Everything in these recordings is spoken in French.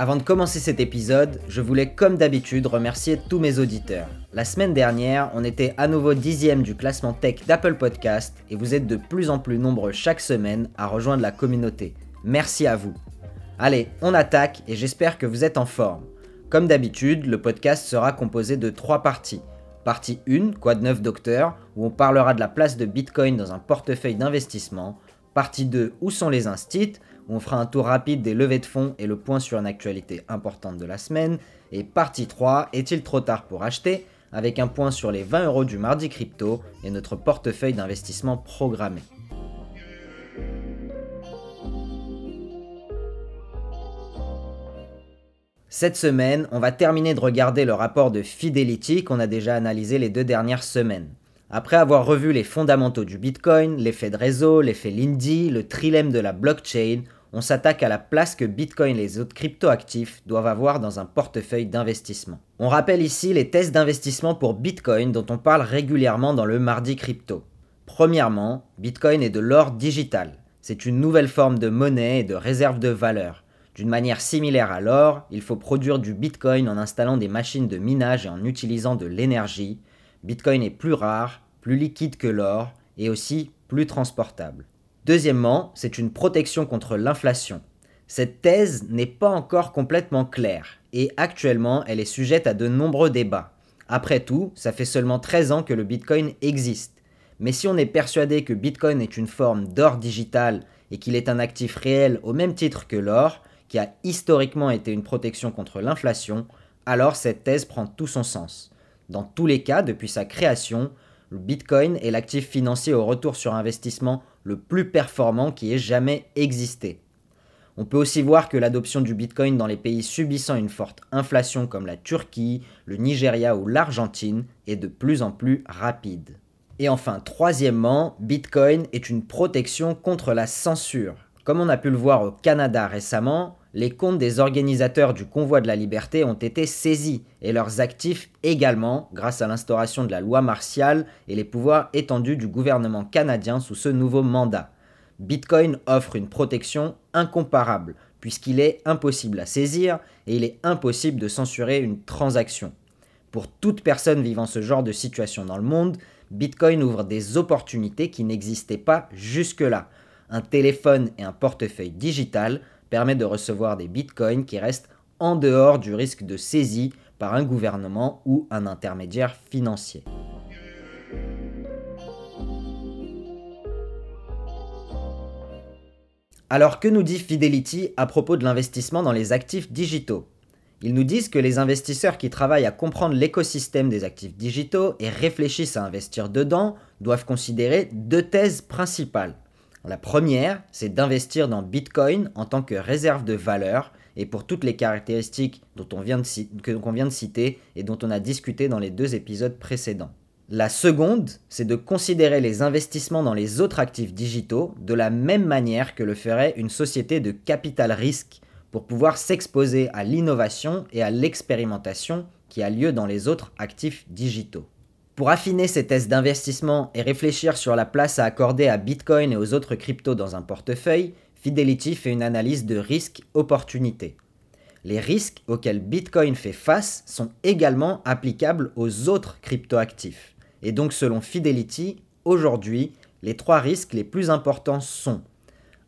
Avant de commencer cet épisode, je voulais comme d'habitude remercier tous mes auditeurs. La semaine dernière, on était à nouveau dixième du classement tech d'Apple Podcast et vous êtes de plus en plus nombreux chaque semaine à rejoindre la communauté. Merci à vous. Allez, on attaque et j'espère que vous êtes en forme. Comme d'habitude, le podcast sera composé de trois parties. Partie 1, quoi neuf docteur, où on parlera de la place de Bitcoin dans un portefeuille d'investissement. Partie 2, où sont les instits, on fera un tour rapide des levées de fonds et le point sur une actualité importante de la semaine. Et partie 3, est-il trop tard pour acheter? Avec un point sur les 20 euros du mardi crypto et notre portefeuille d'investissement programmé. Cette semaine, on va terminer de regarder le rapport de Fidelity qu'on a déjà analysé les deux dernières semaines. Après avoir revu les fondamentaux du Bitcoin, l'effet de réseau, l'effet Lindy, le trilemme de la blockchain, on s'attaque à la place que Bitcoin et les autres cryptoactifs doivent avoir dans un portefeuille d'investissement. On rappelle ici les tests d'investissement pour Bitcoin dont on parle régulièrement dans le mardi crypto. Premièrement, Bitcoin est de l'or digital. C'est une nouvelle forme de monnaie et de réserve de valeur. D'une manière similaire à l'or, il faut produire du Bitcoin en installant des machines de minage et en utilisant de l'énergie. Bitcoin est plus rare, plus liquide que l'or et aussi plus transportable. Deuxièmement, c'est une protection contre l'inflation. Cette thèse n'est pas encore complètement claire et actuellement elle est sujette à de nombreux débats. Après tout, ça fait seulement 13 ans que le Bitcoin existe. Mais si on est persuadé que Bitcoin est une forme d'or digital et qu'il est un actif réel au même titre que l'or, qui a historiquement été une protection contre l'inflation, alors cette thèse prend tout son sens. Dans tous les cas, depuis sa création, le Bitcoin est l'actif financier au retour sur investissement le plus performant qui ait jamais existé. On peut aussi voir que l'adoption du Bitcoin dans les pays subissant une forte inflation comme la Turquie, le Nigeria ou l'Argentine est de plus en plus rapide. Et enfin, troisièmement, Bitcoin est une protection contre la censure. Comme on a pu le voir au Canada récemment, les comptes des organisateurs du convoi de la liberté ont été saisis et leurs actifs également grâce à l'instauration de la loi martiale et les pouvoirs étendus du gouvernement canadien sous ce nouveau mandat. Bitcoin offre une protection incomparable puisqu'il est impossible à saisir et il est impossible de censurer une transaction. Pour toute personne vivant ce genre de situation dans le monde, Bitcoin ouvre des opportunités qui n'existaient pas jusque-là. Un téléphone et un portefeuille digital permet de recevoir des bitcoins qui restent en dehors du risque de saisie par un gouvernement ou un intermédiaire financier. Alors que nous dit Fidelity à propos de l'investissement dans les actifs digitaux? Ils nous disent que les investisseurs qui travaillent à comprendre l'écosystème des actifs digitaux et réfléchissent à investir dedans doivent considérer deux thèses principales. La première, c'est d'investir dans Bitcoin en tant que réserve de valeur et pour toutes les caractéristiques dont on qu'on vient de citer et dont on a discuté dans les deux épisodes précédents. La seconde, c'est de considérer les investissements dans les autres actifs digitaux de la même manière que le ferait une société de capital risque pour pouvoir s'exposer à l'innovation et à l'expérimentation qui a lieu dans les autres actifs digitaux. Pour affiner ces tests d'investissement et réfléchir sur la place à accorder à Bitcoin et aux autres cryptos dans un portefeuille, Fidelity fait une analyse de risque-opportunité. Les risques auxquels Bitcoin fait face sont également applicables aux autres cryptoactifs. Et donc selon Fidelity, aujourd'hui, les trois risques les plus importants sont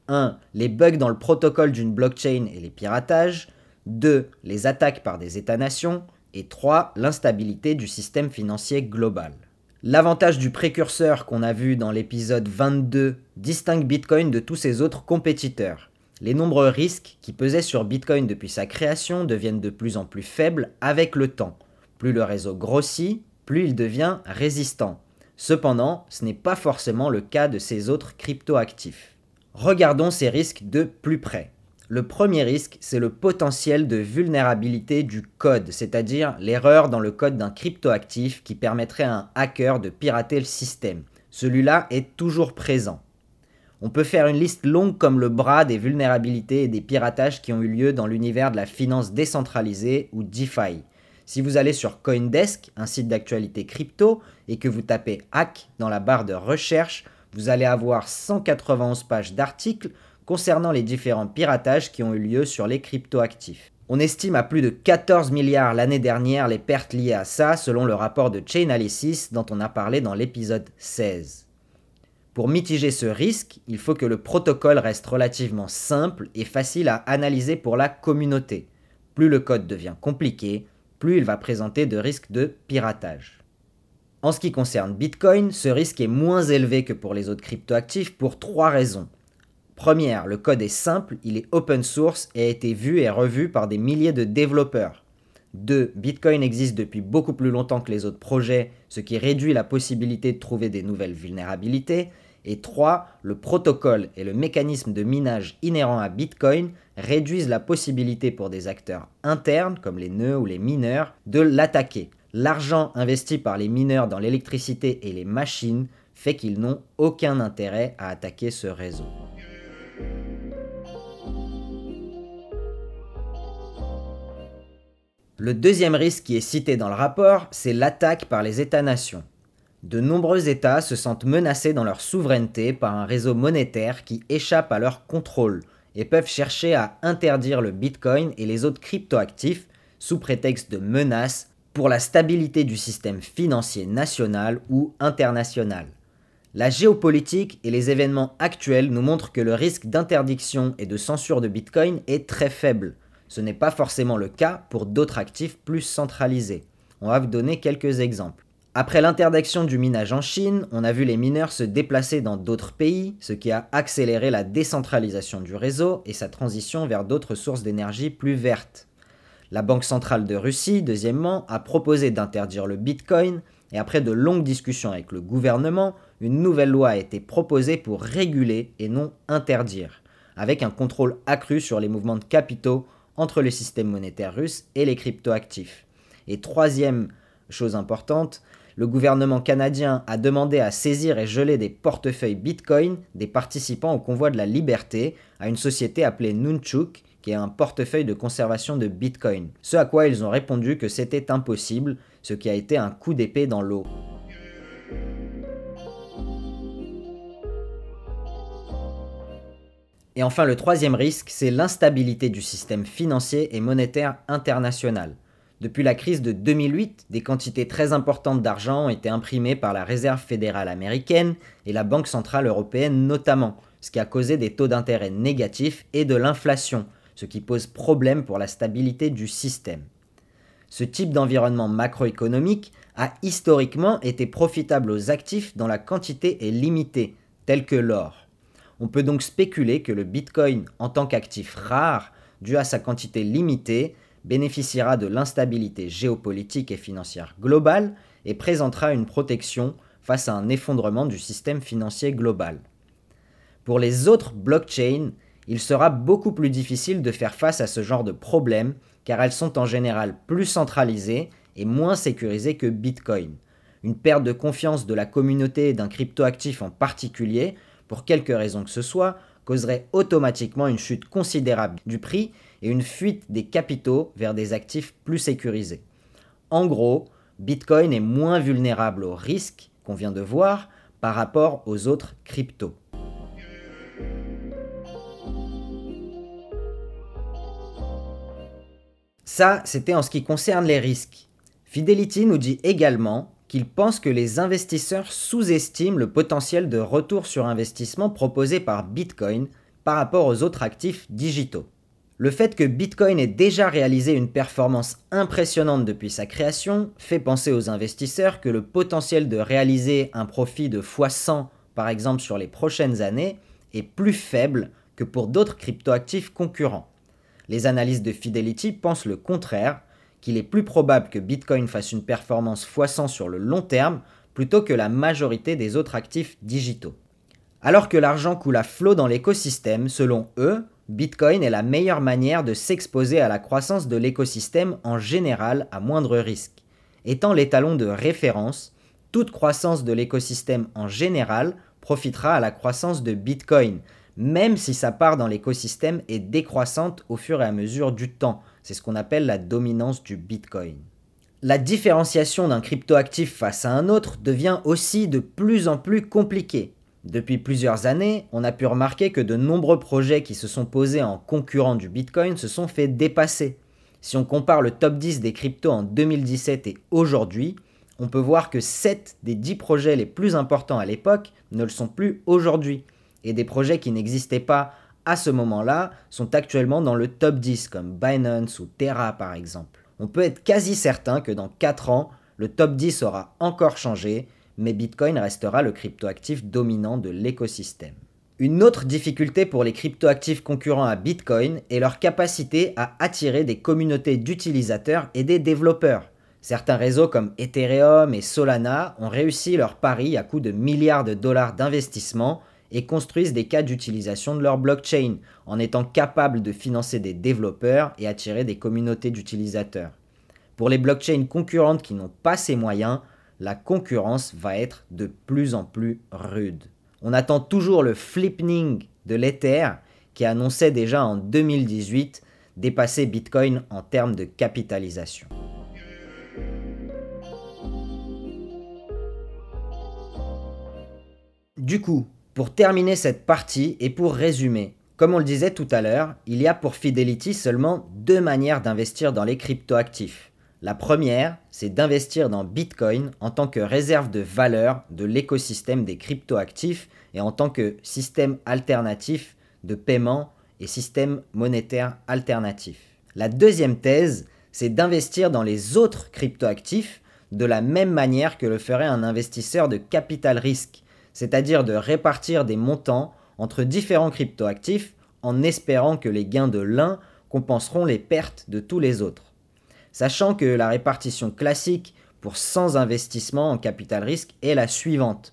1. Les bugs dans le protocole d'une blockchain et les piratages. 2. Les attaques par des États-nations et 3. L'instabilité du système financier global. L'avantage du précurseur qu'on a vu dans l'épisode 22 distingue Bitcoin de tous ses autres compétiteurs. Les nombreux risques qui pesaient sur Bitcoin depuis sa création deviennent de plus en plus faibles avec le temps. Plus le réseau grossit, plus il devient résistant. Cependant, ce n'est pas forcément le cas de ses autres cryptoactifs. Regardons ces risques de plus près. Le premier risque, c'est le potentiel de vulnérabilité du code, c'est-à-dire l'erreur dans le code d'un cryptoactif qui permettrait à un hacker de pirater le système. Celui-là est toujours présent. On peut faire une liste longue comme le bras des vulnérabilités et des piratages qui ont eu lieu dans l'univers de la finance décentralisée ou DeFi. Si vous allez sur Coindesk, un site d'actualité crypto, et que vous tapez hack dans la barre de recherche, vous allez avoir 191 pages d'articles concernant les différents piratages qui ont eu lieu sur les cryptoactifs. On estime à plus de 14 milliards l'année dernière les pertes liées à ça selon le rapport de Chainalysis dont on a parlé dans l'épisode 16. Pour mitiger ce risque, il faut que le protocole reste relativement simple et facile à analyser pour la communauté. Plus le code devient compliqué, plus il va présenter de risques de piratage. En ce qui concerne Bitcoin, ce risque est moins élevé que pour les autres cryptoactifs pour trois raisons. Première, le code est simple, il est open source et a été vu et revu par des milliers de développeurs. 2. Bitcoin existe depuis beaucoup plus longtemps que les autres projets, ce qui réduit la possibilité de trouver des nouvelles vulnérabilités. Et 3. Le protocole et le mécanisme de minage inhérent à Bitcoin réduisent la possibilité pour des acteurs internes, comme les nœuds ou les mineurs, de l'attaquer. L'argent investi par les mineurs dans l'électricité et les machines fait qu'ils n'ont aucun intérêt à attaquer ce réseau. Le deuxième risque qui est cité dans le rapport, c'est l'attaque par les États-nations. De nombreux États se sentent menacés dans leur souveraineté par un réseau monétaire qui échappe à leur contrôle et peuvent chercher à interdire le Bitcoin et les autres cryptoactifs sous prétexte de menaces pour la stabilité du système financier national ou international. La géopolitique et les événements actuels nous montrent que le risque d'interdiction et de censure de Bitcoin est très faible, ce n'est pas forcément le cas pour d'autres actifs plus centralisés. On va vous donner quelques exemples. Après l'interdiction du minage en Chine, on a vu les mineurs se déplacer dans d'autres pays, ce qui a accéléré la décentralisation du réseau et sa transition vers d'autres sources d'énergie plus vertes. La Banque centrale de Russie, deuxièmement, a proposé d'interdire le Bitcoin, et après de longues discussions avec le gouvernement, une nouvelle loi a été proposée pour réguler et non interdire, avec un contrôle accru sur les mouvements de capitaux entre le système monétaire russe et les cryptoactifs. Et troisième chose importante, le gouvernement canadien a demandé à saisir et geler des portefeuilles Bitcoin des participants au convoi de la liberté à une société appelée Nunchuk, qui est un portefeuille de conservation de Bitcoin. Ce à quoi ils ont répondu que c'était impossible, ce qui a été un coup d'épée dans l'eau. Et enfin, le troisième risque, c'est l'instabilité du système financier et monétaire international. Depuis la crise de 2008, des quantités très importantes d'argent ont été imprimées par la Réserve fédérale américaine et la Banque centrale européenne notamment, ce qui a causé des taux d'intérêt négatifs et de l'inflation, ce qui pose problème pour la stabilité du système. Ce type d'environnement macroéconomique a historiquement été profitable aux actifs dont la quantité est limitée, tels que l'or. On peut donc spéculer que le Bitcoin en tant qu'actif rare, dû à sa quantité limitée, bénéficiera de l'instabilité géopolitique et financière globale et présentera une protection face à un effondrement du système financier global. Pour les autres blockchains, il sera beaucoup plus difficile de faire face à ce genre de problème car elles sont en général plus centralisées et moins sécurisées que Bitcoin. Une perte de confiance de la communauté et d'un cryptoactif en particulier pour quelque raison que ce soit, causerait automatiquement une chute considérable du prix et une fuite des capitaux vers des actifs plus sécurisés. En gros, Bitcoin est moins vulnérable aux risques qu'on vient de voir par rapport aux autres cryptos. Ça, c'était en ce qui concerne les risques. Fidelity nous dit également qu'il pense que les investisseurs sous-estiment le potentiel de retour sur investissement proposé par Bitcoin par rapport aux autres actifs digitaux. Le fait que Bitcoin ait déjà réalisé une performance impressionnante depuis sa création fait penser aux investisseurs que le potentiel de réaliser un profit de x100 par exemple sur les prochaines années est plus faible que pour d'autres cryptoactifs concurrents. Les analystes de Fidelity pensent le contraire, qu'il est plus probable que Bitcoin fasse une performance x100 sur le long terme plutôt que la majorité des autres actifs digitaux. Alors que l'argent coule à flot dans l'écosystème, selon eux, Bitcoin est la meilleure manière de s'exposer à la croissance de l'écosystème en général à moindre risque. Étant l'étalon de référence, toute croissance de l'écosystème en général profitera à la croissance de Bitcoin, même si sa part dans l'écosystème est décroissante au fur et à mesure du temps. C'est ce qu'on appelle la dominance du Bitcoin. La différenciation d'un cryptoactif face à un autre devient aussi de plus en plus compliquée. Depuis plusieurs années, on a pu remarquer que de nombreux projets qui se sont posés en concurrent du Bitcoin se sont fait dépasser. Si on compare le top 10 des cryptos en 2017 et aujourd'hui, on peut voir que 7 des 10 projets les plus importants à l'époque ne le sont plus aujourd'hui. Et des projets qui n'existaient pas à ce moment-là sont actuellement dans le top 10, comme Binance ou Terra par exemple. On peut être quasi certain que dans 4 ans, le top 10 aura encore changé mais Bitcoin restera le cryptoactif dominant de l'écosystème. Une autre difficulté pour les cryptoactifs concurrents à Bitcoin est leur capacité à attirer des communautés d'utilisateurs et des développeurs. Certains réseaux comme Ethereum et Solana ont réussi leur pari à coût de milliards de dollars d'investissement et construisent des cas d'utilisation de leur blockchain en étant capables de financer des développeurs et attirer des communautés d'utilisateurs. Pour les blockchains concurrentes qui n'ont pas ces moyens, la concurrence va être de plus en plus rude. On attend toujours le flipping de l'Ether qui annonçait déjà en 2018 dépasser Bitcoin en termes de capitalisation. Du coup, pour terminer cette partie et pour résumer, comme on le disait tout à l'heure, il y a pour Fidelity seulement deux manières d'investir dans les cryptoactifs. La première, c'est d'investir dans Bitcoin en tant que réserve de valeur de l'écosystème des cryptoactifs et en tant que système alternatif de paiement et système monétaire alternatif. La deuxième thèse, c'est d'investir dans les autres cryptoactifs de la même manière que le ferait un investisseur de capital risque, c'est-à-dire de répartir des montants entre différents cryptoactifs en espérant que les gains de l'un compenseront les pertes de tous les autres sachant que la répartition classique pour 100 investissements en capital risque est la suivante.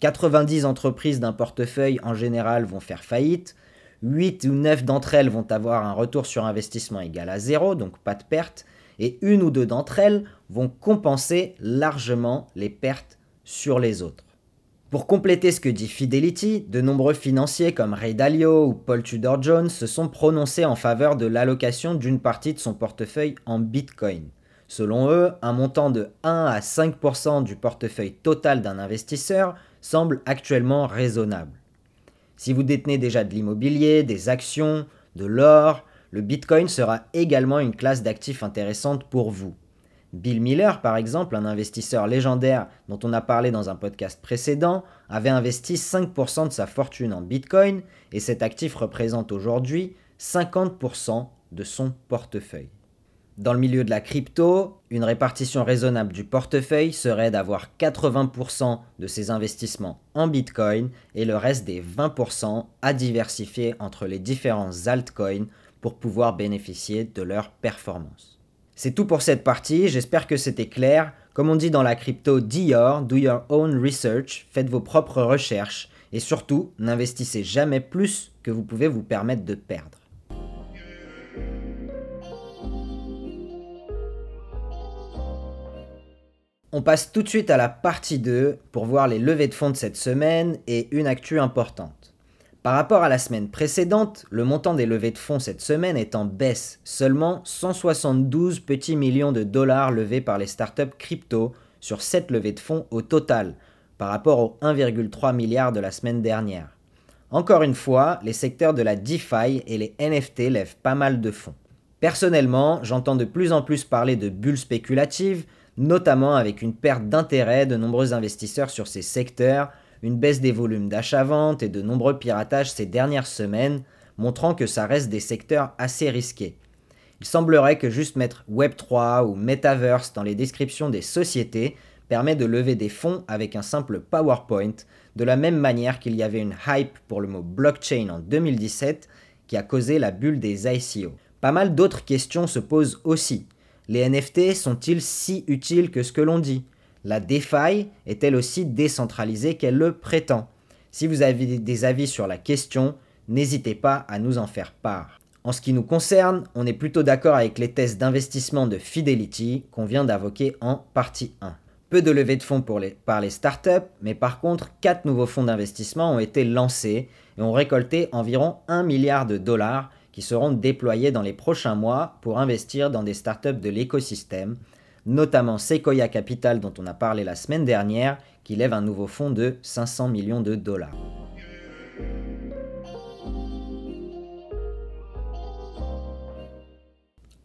90 entreprises d'un portefeuille en général vont faire faillite, 8 ou 9 d'entre elles vont avoir un retour sur investissement égal à 0, donc pas de perte, et une ou deux d'entre elles vont compenser largement les pertes sur les autres. Pour compléter ce que dit Fidelity, de nombreux financiers comme Ray Dalio ou Paul Tudor Jones se sont prononcés en faveur de l'allocation d'une partie de son portefeuille en Bitcoin. Selon eux, un montant de 1 à 5% du portefeuille total d'un investisseur semble actuellement raisonnable. Si vous détenez déjà de l'immobilier, des actions, de l'or, le Bitcoin sera également une classe d'actifs intéressante pour vous. Bill Miller, par exemple, un investisseur légendaire dont on a parlé dans un podcast précédent, avait investi 5% de sa fortune en Bitcoin et cet actif représente aujourd'hui 50% de son portefeuille. Dans le milieu de la crypto, une répartition raisonnable du portefeuille serait d'avoir 80% de ses investissements en Bitcoin et le reste des 20% à diversifier entre les différents altcoins pour pouvoir bénéficier de leur performance. C'est tout pour cette partie, j'espère que c'était clair. Comme on dit dans la crypto, Dior, do your own research, faites vos propres recherches et surtout, n'investissez jamais plus que vous pouvez vous permettre de perdre. On passe tout de suite à la partie 2 pour voir les levées de fonds de cette semaine et une actu importante. Par rapport à la semaine précédente, le montant des levées de fonds cette semaine est en baisse, seulement 172 petits millions de dollars levés par les startups crypto sur 7 levées de fonds au total, par rapport aux 1,3 milliard de la semaine dernière. Encore une fois, les secteurs de la DeFi et les NFT lèvent pas mal de fonds. Personnellement, j'entends de plus en plus parler de bulles spéculatives, notamment avec une perte d'intérêt de nombreux investisseurs sur ces secteurs, une baisse des volumes d'achat-vente et de nombreux piratages ces dernières semaines, montrant que ça reste des secteurs assez risqués. Il semblerait que juste mettre Web3 ou Metaverse dans les descriptions des sociétés permet de lever des fonds avec un simple PowerPoint, de la même manière qu'il y avait une hype pour le mot blockchain en 2017 qui a causé la bulle des ICO. Pas mal d'autres questions se posent aussi. Les NFT sont-ils si utiles que ce que l'on dit? La DeFi est elle aussi décentralisée qu'elle le prétend? Si vous avez des avis sur la question, n'hésitez pas à nous en faire part. En ce qui nous concerne, on est plutôt d'accord avec les tests d'investissement de Fidelity qu'on vient d'invoquer en partie 1. Peu de levée de fonds pour les, par les startups, mais par contre, 4 nouveaux fonds d'investissement ont été lancés et ont récolté environ 1 milliard de dollars qui seront déployés dans les prochains mois pour investir dans des startups de l'écosystème, notamment Sequoia Capital dont on a parlé la semaine dernière, qui lève un nouveau fonds de 500 millions de dollars.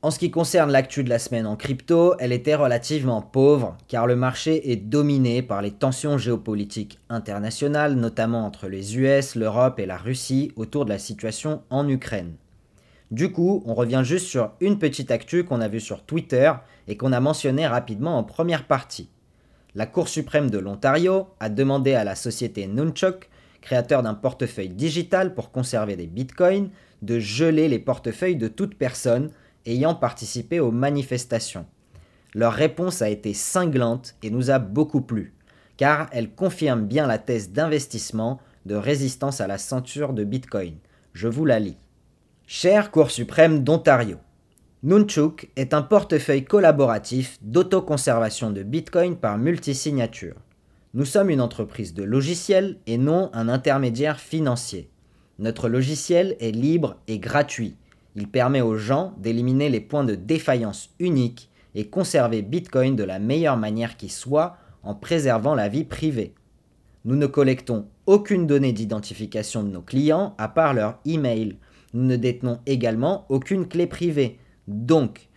En ce qui concerne l'actu de la semaine en crypto, elle était relativement pauvre car le marché est dominé par les tensions géopolitiques internationales, notamment entre les US, l'Europe et la Russie autour de la situation en Ukraine. Du coup, on revient juste sur une petite actu qu'on a vue sur Twitter et qu'on a mentionné rapidement en première partie. La Cour suprême de l'Ontario a demandé à la société Nunchuk, créateur d'un portefeuille digital pour conserver des bitcoins, de geler les portefeuilles de toute personne ayant participé aux manifestations. Leur réponse a été cinglante et nous a beaucoup plu, car elle confirme bien la thèse d'investissement de résistance à la ceinture de Bitcoin. Je vous la lis. Cher Cour suprême d'Ontario, Nunchuk est un portefeuille collaboratif d'autoconservation de Bitcoin par multisignature. Nous sommes une entreprise de logiciels et non un intermédiaire financier. Notre logiciel est libre et gratuit il permet aux gens d'éliminer les points de défaillance uniques et conserver Bitcoin de la meilleure manière qui soit en préservant la vie privée. Nous ne collectons aucune donnée d'identification de nos clients à part leur email. Nous ne détenons également aucune clé privée. Donc,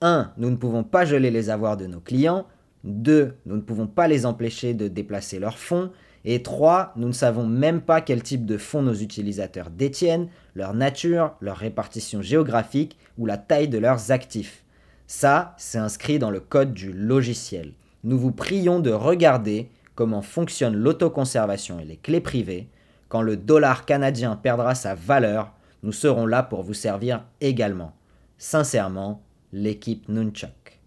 1. Nous ne pouvons pas geler les avoirs de nos clients. 2. Nous ne pouvons pas les empêcher de déplacer leurs fonds. Et 3. Nous ne savons même pas quel type de fonds nos utilisateurs détiennent, leur nature, leur répartition géographique ou la taille de leurs actifs. Ça, c'est inscrit dans le code du logiciel. Nous vous prions de regarder comment fonctionne l'autoconservation et les clés privées. Quand le dollar canadien perdra sa valeur, nous serons là pour vous servir également. Sincèrement, l'équipe Nunchuk.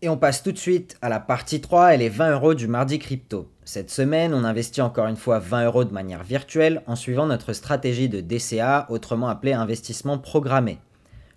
Et on passe tout de suite à la partie 3 et les 20 euros du mardi crypto. Cette semaine, on investit encore une fois 20 euros de manière virtuelle en suivant notre stratégie de DCA, autrement appelée investissement programmé.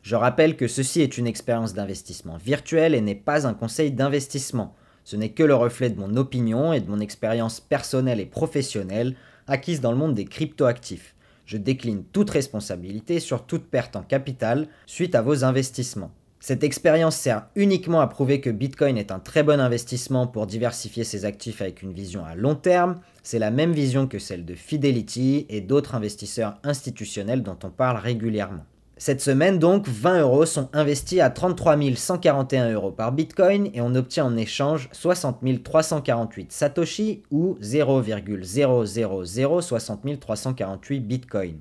Je rappelle que ceci est une expérience d'investissement virtuel et n'est pas un conseil d'investissement. Ce n'est que le reflet de mon opinion et de mon expérience personnelle et professionnelle acquise dans le monde des cryptoactifs. Je décline toute responsabilité sur toute perte en capital suite à vos investissements. Cette expérience sert uniquement à prouver que Bitcoin est un très bon investissement pour diversifier ses actifs avec une vision à long terme. C'est la même vision que celle de Fidelity et d'autres investisseurs institutionnels dont on parle régulièrement. Cette semaine donc, 20 euros sont investis à 33 141 euros par Bitcoin et on obtient en échange 60 348 Satoshi ou 0,00060 348 Bitcoin.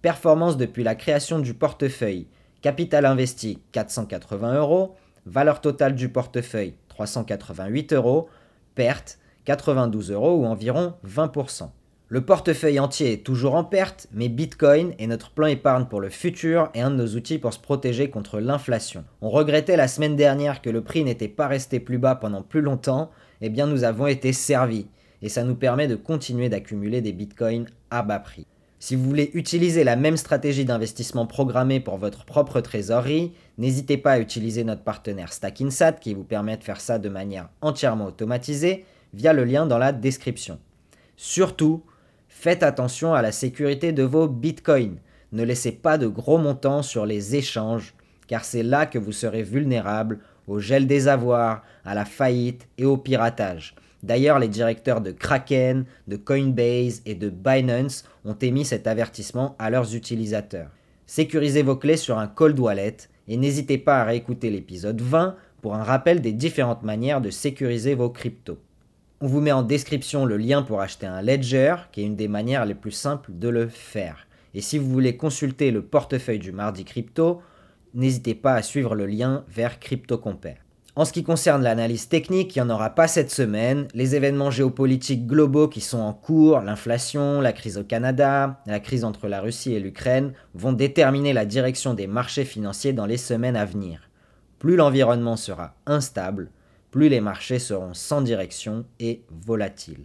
Performance depuis la création du portefeuille Capital investi 480 euros. Valeur totale du portefeuille 388 euros. Perte 92 euros ou environ 20%. Le portefeuille entier est toujours en perte, mais Bitcoin est notre plan épargne pour le futur et un de nos outils pour se protéger contre l'inflation. On regrettait la semaine dernière que le prix n'était pas resté plus bas pendant plus longtemps, eh bien nous avons été servis, et ça nous permet de continuer d'accumuler des Bitcoins à bas prix. Si vous voulez utiliser la même stratégie d'investissement programmée pour votre propre trésorerie, n'hésitez pas à utiliser notre partenaire Stackinsat qui vous permet de faire ça de manière entièrement automatisée via le lien dans la description. Surtout, faites attention à la sécurité de vos bitcoins. Ne laissez pas de gros montants sur les échanges, car c'est là que vous serez vulnérable au gel des avoirs, à la faillite et au piratage. D'ailleurs, les directeurs de Kraken, de Coinbase et de Binance ont émis cet avertissement à leurs utilisateurs. Sécurisez vos clés sur un cold wallet et n'hésitez pas à réécouter l'épisode 20 pour un rappel des différentes manières de sécuriser vos cryptos. On vous met en description le lien pour acheter un ledger, qui est une des manières les plus simples de le faire. Et si vous voulez consulter le portefeuille du mardi crypto, n'hésitez pas à suivre le lien vers CryptoCompare. En ce qui concerne l'analyse technique, il n'y en aura pas cette semaine. Les événements géopolitiques globaux qui sont en cours, l'inflation, la crise au Canada, la crise entre la Russie et l'Ukraine, vont déterminer la direction des marchés financiers dans les semaines à venir. Plus l'environnement sera instable, plus les marchés seront sans direction et volatiles.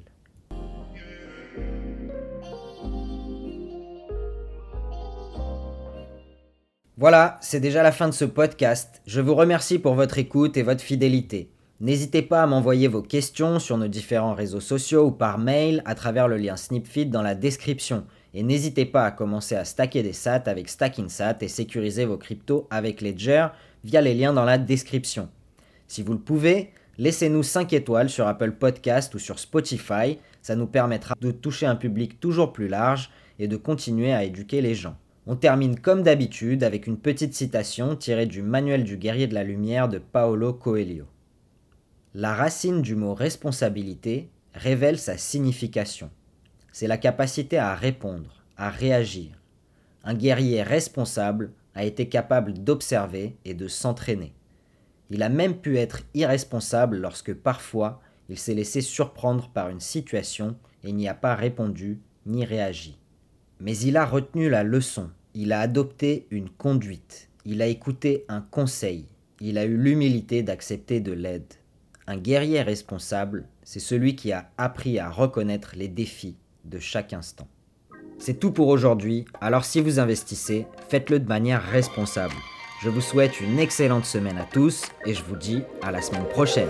Voilà, c'est déjà la fin de ce podcast. Je vous remercie pour votre écoute et votre fidélité. N'hésitez pas à m'envoyer vos questions sur nos différents réseaux sociaux ou par mail à travers le lien Snipfeed dans la description. Et n'hésitez pas à commencer à stacker des SAT avec StackInsat et sécuriser vos cryptos avec Ledger via les liens dans la description. Si vous le pouvez, laissez-nous 5 étoiles sur Apple Podcast ou sur Spotify, ça nous permettra de toucher un public toujours plus large et de continuer à éduquer les gens. On termine comme d'habitude avec une petite citation tirée du Manuel du guerrier de la lumière de Paolo Coelho. La racine du mot responsabilité révèle sa signification. C'est la capacité à répondre, à réagir. Un guerrier responsable a été capable d'observer et de s'entraîner. Il a même pu être irresponsable lorsque parfois il s'est laissé surprendre par une situation et n'y a pas répondu ni réagi. Mais il a retenu la leçon, il a adopté une conduite, il a écouté un conseil, il a eu l'humilité d'accepter de l'aide. Un guerrier responsable, c'est celui qui a appris à reconnaître les défis de chaque instant. C'est tout pour aujourd'hui, alors si vous investissez, faites-le de manière responsable. Je vous souhaite une excellente semaine à tous et je vous dis à la semaine prochaine.